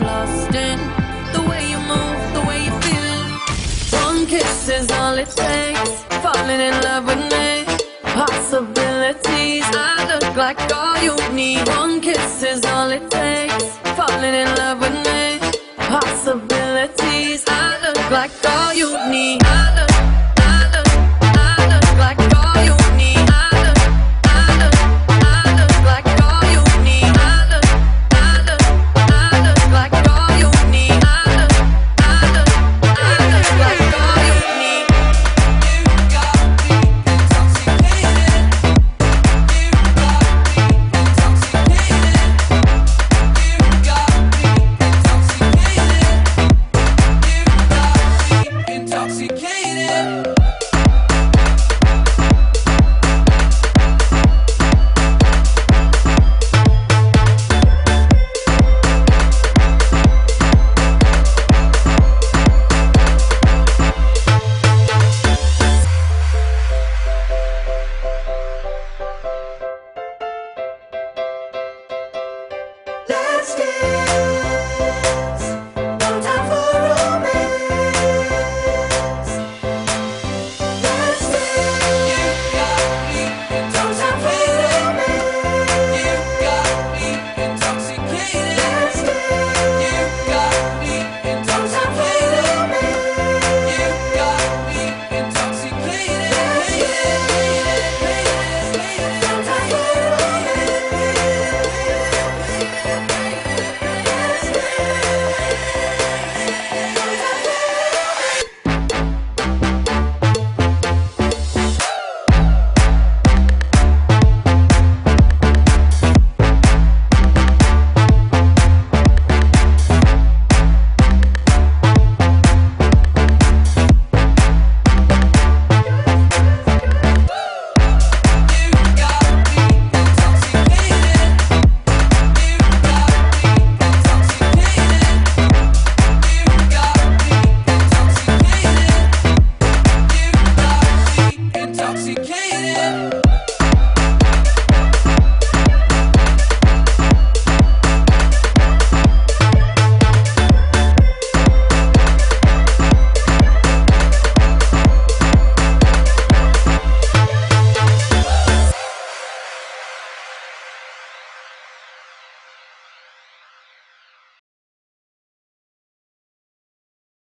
Lost in the way you move, the way you feel. One kiss is all it takes. Falling in love with me. Possibilities. I look like all you need. One kiss is all it takes. Falling in love with me. Possibilities. I look like all you need.